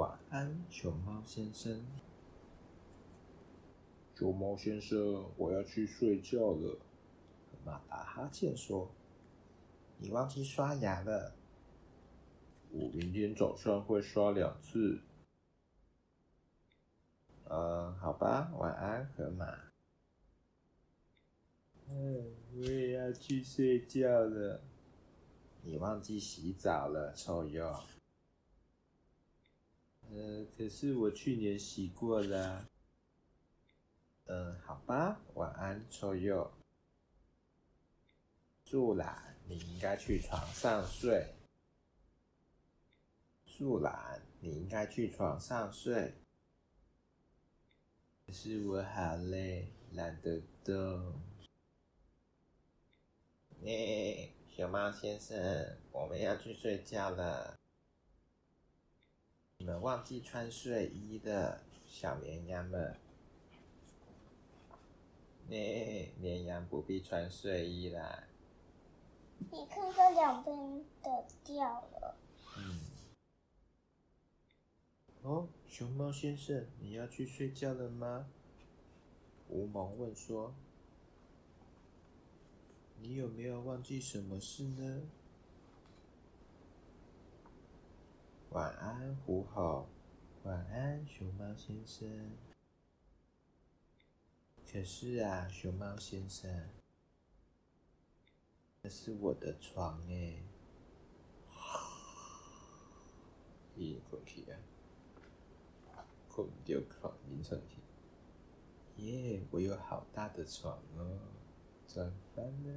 晚安，熊猫先生。熊猫先生，我要去睡觉了。河马打哈欠说：“你忘记刷牙了。”我明天早上会刷两次。嗯，好吧，晚安，河马。嗯，我也要去睡觉了。你忘记洗澡了，臭鼬。呃，可是我去年洗过了。嗯，好吧，晚安，臭鼬。树懒，你应该去床上睡。树懒，你应该去床上睡。可是我好累，懒得动。耶，熊猫先生，我们要去睡觉了。你们忘记穿睡衣的小绵羊们。耶，绵羊不必穿睡衣啦。你看，这两边的掉了。嗯。哦，熊猫先生，你要去睡觉了吗？吴蒙问说：“你有没有忘记什么事呢？”晚安，狐猴。晚安，熊猫先生。可是啊，熊猫先生，这是我的床哎。一口气啊！困掉床，凌晨起。耶，我有好大的床哦，怎么办呢？